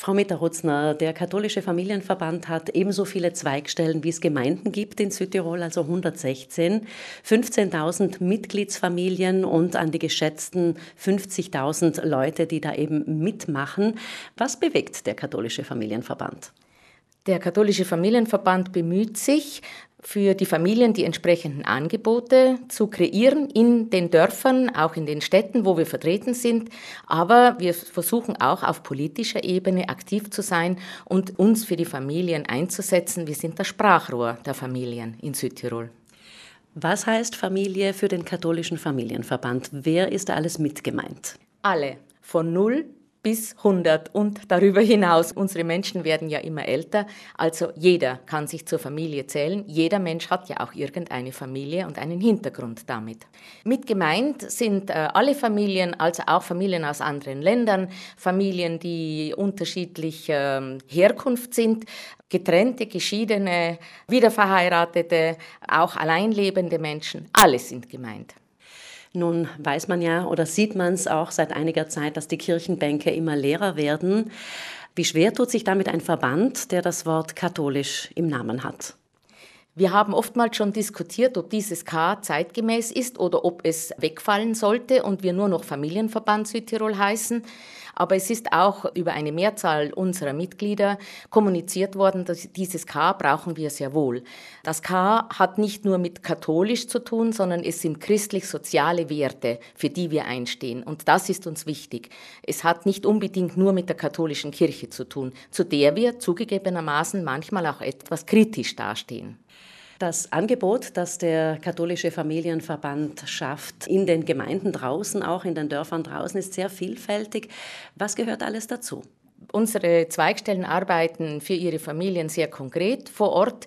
Frau Mitterrutzner, der katholische Familienverband hat ebenso viele Zweigstellen, wie es Gemeinden gibt in Südtirol, also 116, 15.000 Mitgliedsfamilien und an die geschätzten 50.000 Leute, die da eben mitmachen. Was bewegt der katholische Familienverband? Der katholische Familienverband bemüht sich, für die Familien die entsprechenden Angebote zu kreieren in den Dörfern, auch in den Städten, wo wir vertreten sind. Aber wir versuchen auch auf politischer Ebene aktiv zu sein und uns für die Familien einzusetzen. Wir sind das Sprachrohr der Familien in Südtirol. Was heißt Familie für den katholischen Familienverband? Wer ist da alles mitgemeint? Alle, von 0 bis 100 und darüber hinaus. Unsere Menschen werden ja immer älter, also jeder kann sich zur Familie zählen. Jeder Mensch hat ja auch irgendeine Familie und einen Hintergrund damit. Mit gemeint sind äh, alle Familien, also auch Familien aus anderen Ländern, Familien, die unterschiedlich äh, Herkunft sind, getrennte, geschiedene, wiederverheiratete, auch alleinlebende Menschen, alle sind gemeint. Nun weiß man ja oder sieht man es auch seit einiger Zeit, dass die Kirchenbänke immer leerer werden. Wie schwer tut sich damit ein Verband, der das Wort katholisch im Namen hat? Wir haben oftmals schon diskutiert, ob dieses K zeitgemäß ist oder ob es wegfallen sollte und wir nur noch Familienverband Südtirol heißen. Aber es ist auch über eine Mehrzahl unserer Mitglieder kommuniziert worden, dass dieses K brauchen wir sehr wohl. Das K hat nicht nur mit katholisch zu tun, sondern es sind christlich-soziale Werte, für die wir einstehen. Und das ist uns wichtig. Es hat nicht unbedingt nur mit der katholischen Kirche zu tun, zu der wir zugegebenermaßen manchmal auch etwas kritisch dastehen. Das Angebot, das der katholische Familienverband schafft, in den Gemeinden draußen, auch in den Dörfern draußen, ist sehr vielfältig. Was gehört alles dazu? Unsere Zweigstellen arbeiten für ihre Familien sehr konkret vor Ort.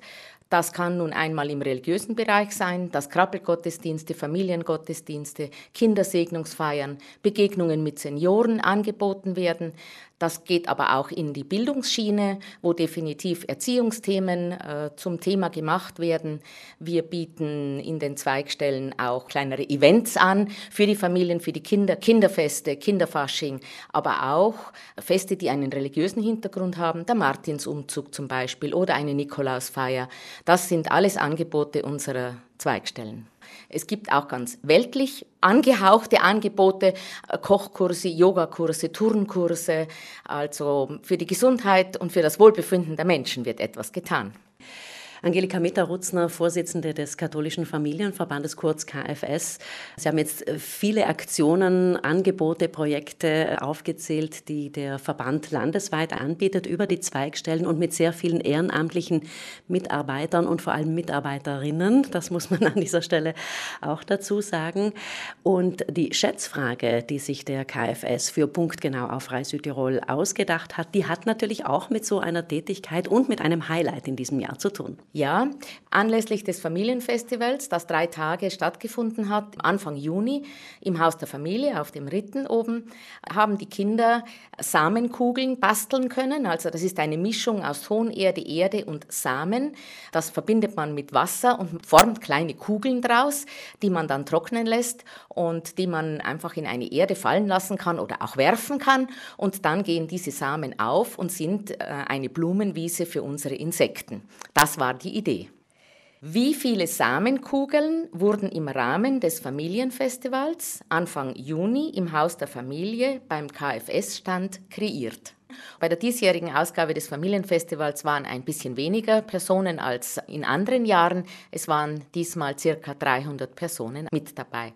Das kann nun einmal im religiösen Bereich sein, dass Krabbelgottesdienste, Familiengottesdienste, Kindersegnungsfeiern, Begegnungen mit Senioren angeboten werden. Das geht aber auch in die Bildungsschiene, wo definitiv Erziehungsthemen äh, zum Thema gemacht werden. Wir bieten in den Zweigstellen auch kleinere Events an für die Familien, für die Kinder, Kinderfeste, Kinderfasching, aber auch Feste, die einen religiösen Hintergrund haben, der Martinsumzug zum Beispiel oder eine Nikolausfeier. Das sind alles Angebote unserer Zweigstellen. Es gibt auch ganz weltlich angehauchte Angebote, äh, Kochkurse, Yogakurse, Turnkurse. Also für die Gesundheit und für das Wohlbefinden der Menschen wird etwas getan. Angelika Metter-Rutzner, Vorsitzende des Katholischen Familienverbandes, kurz KFS. Sie haben jetzt viele Aktionen, Angebote, Projekte aufgezählt, die der Verband landesweit anbietet über die Zweigstellen und mit sehr vielen ehrenamtlichen Mitarbeitern und vor allem Mitarbeiterinnen. Das muss man an dieser Stelle auch dazu sagen. Und die Schätzfrage, die sich der KFS für punktgenau auf Freie Südtirol ausgedacht hat, die hat natürlich auch mit so einer Tätigkeit und mit einem Highlight in diesem Jahr zu tun. Ja, anlässlich des Familienfestivals, das drei Tage stattgefunden hat, Anfang Juni im Haus der Familie auf dem Ritten oben, haben die Kinder Samenkugeln basteln können. Also das ist eine Mischung aus Tonerde, Erde und Samen. Das verbindet man mit Wasser und formt kleine Kugeln draus, die man dann trocknen lässt und die man einfach in eine Erde fallen lassen kann oder auch werfen kann. Und dann gehen diese Samen auf und sind äh, eine Blumenwiese für unsere Insekten. Das war die Idee. Wie viele Samenkugeln wurden im Rahmen des Familienfestivals Anfang Juni im Haus der Familie beim KFS-Stand kreiert? Bei der diesjährigen Ausgabe des Familienfestivals waren ein bisschen weniger Personen als in anderen Jahren. Es waren diesmal circa 300 Personen mit dabei.